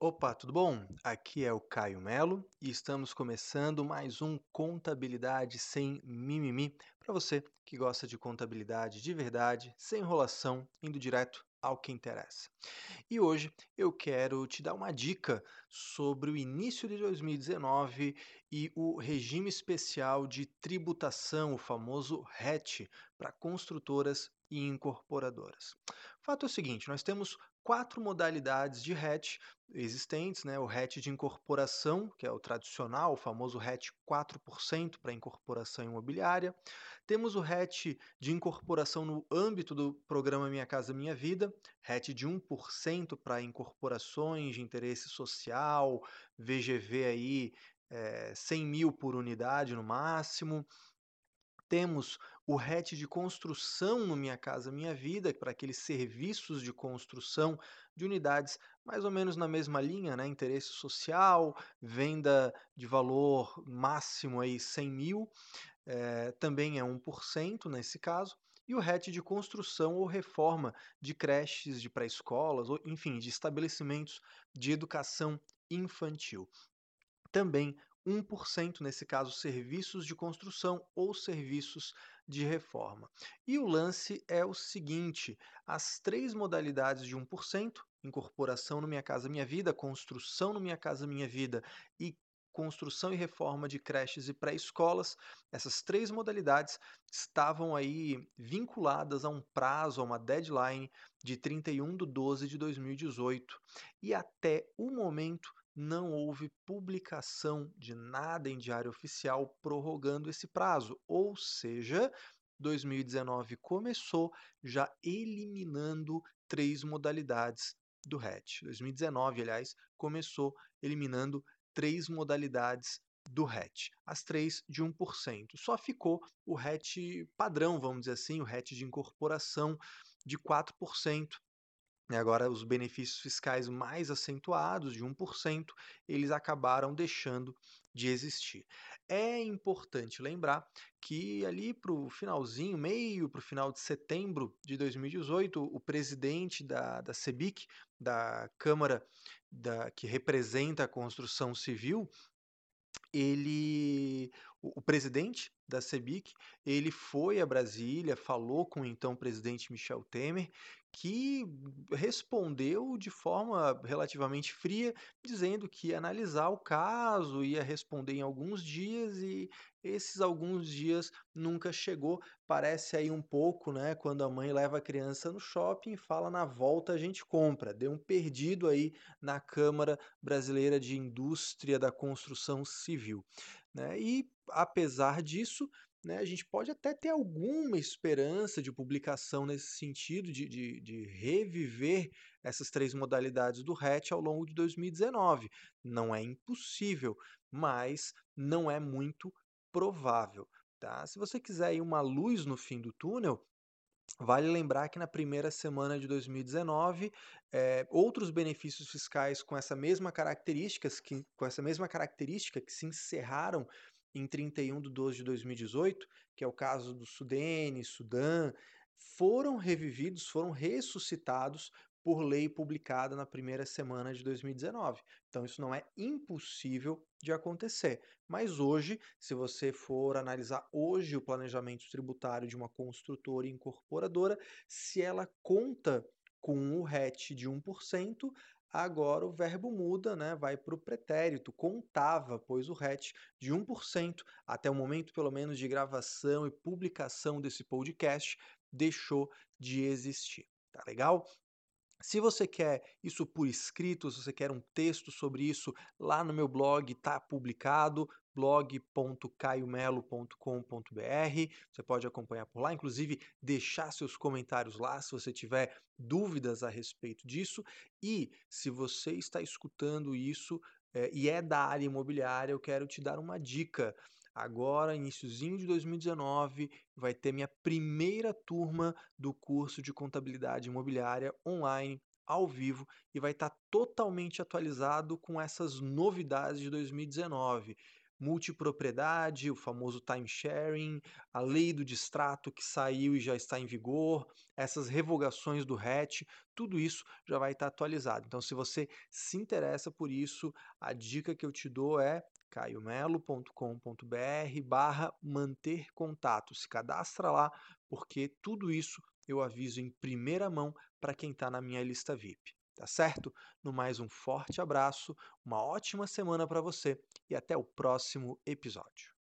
Opa, tudo bom? Aqui é o Caio Melo e estamos começando mais um Contabilidade Sem Mimimi para você que gosta de contabilidade de verdade, sem enrolação, indo direto ao que interessa. E hoje eu quero te dar uma dica sobre o início de 2019 e o regime especial de tributação, o famoso RET, para construtoras e incorporadoras. Fato é o seguinte: nós temos quatro modalidades de RET existentes, né? O RET de incorporação, que é o tradicional, o famoso RET 4% para incorporação imobiliária. Temos o RET de incorporação no âmbito do programa Minha Casa Minha Vida, RET de 1% para incorporações de interesse social, VGV aí é, 100 mil por unidade no máximo. Temos o RET de construção no Minha Casa Minha Vida, para aqueles serviços de construção de unidades mais ou menos na mesma linha, né? Interesse social, venda de valor máximo aí 100 mil, eh, também é 1% nesse caso. E o RET de construção ou reforma de creches, de pré-escolas, enfim, de estabelecimentos de educação infantil. Também 1%, nesse caso, serviços de construção ou serviços de reforma. E o lance é o seguinte: as três modalidades de 1%, incorporação no Minha Casa Minha Vida, construção no Minha Casa Minha Vida e construção e reforma de creches e pré-escolas, essas três modalidades estavam aí vinculadas a um prazo, a uma deadline de 31 de 12 de 2018. E até o momento não houve publicação de nada em diário oficial prorrogando esse prazo, ou seja, 2019 começou já eliminando três modalidades do RET. 2019, aliás, começou eliminando três modalidades do RET, as três de 1%. Só ficou o RET padrão, vamos dizer assim, o RET de incorporação de 4%, e agora os benefícios fiscais mais acentuados, de 1%, eles acabaram deixando de existir. É importante lembrar que ali para o finalzinho, meio para o final de setembro de 2018, o presidente da, da CEBIC, da Câmara da, que representa a construção civil, ele, o, presidente da CEBIC, ele foi a Brasília, falou com o então presidente Michel Temer que respondeu de forma relativamente fria, dizendo que ia analisar o caso, ia responder em alguns dias e esses alguns dias nunca chegou. Parece aí um pouco, né, quando a mãe leva a criança no shopping e fala na volta a gente compra. Deu um perdido aí na Câmara Brasileira de Indústria da Construção Civil, né? E apesar disso, né, a gente pode até ter alguma esperança de publicação nesse sentido, de, de, de reviver essas três modalidades do RET ao longo de 2019. Não é impossível, mas não é muito provável. Tá? Se você quiser uma luz no fim do túnel, Vale lembrar que na primeira semana de 2019, eh, outros benefícios fiscais com essa mesma características, que, com essa mesma característica que se encerraram em 31 de 12 de 2018, que é o caso do Sudene, Sudã, foram revividos, foram ressuscitados por lei publicada na primeira semana de 2019. Então, isso não é impossível de acontecer. Mas hoje, se você for analisar hoje o planejamento tributário de uma construtora e incorporadora, se ela conta com o RET de 1%, Agora o verbo muda, né, vai para o pretérito, contava, pois o RET de 1%, até o momento pelo menos de gravação e publicação desse podcast, deixou de existir. Tá legal? Se você quer isso por escrito, se você quer um texto sobre isso, lá no meu blog está publicado, blog.caiomelo.com.br. Você pode acompanhar por lá, inclusive deixar seus comentários lá se você tiver dúvidas a respeito disso. E se você está escutando isso é, e é da área imobiliária, eu quero te dar uma dica. Agora, iníciozinho de 2019, vai ter minha primeira turma do curso de contabilidade imobiliária online, ao vivo, e vai estar totalmente atualizado com essas novidades de 2019. Multipropriedade, o famoso timesharing, a lei do distrato que saiu e já está em vigor, essas revogações do RET, tudo isso já vai estar atualizado. Então, se você se interessa por isso, a dica que eu te dou é caiomelo.com.br barra manter contato. Se cadastra lá, porque tudo isso eu aviso em primeira mão para quem está na minha lista VIP. Tá certo? No mais, um forte abraço, uma ótima semana para você e até o próximo episódio.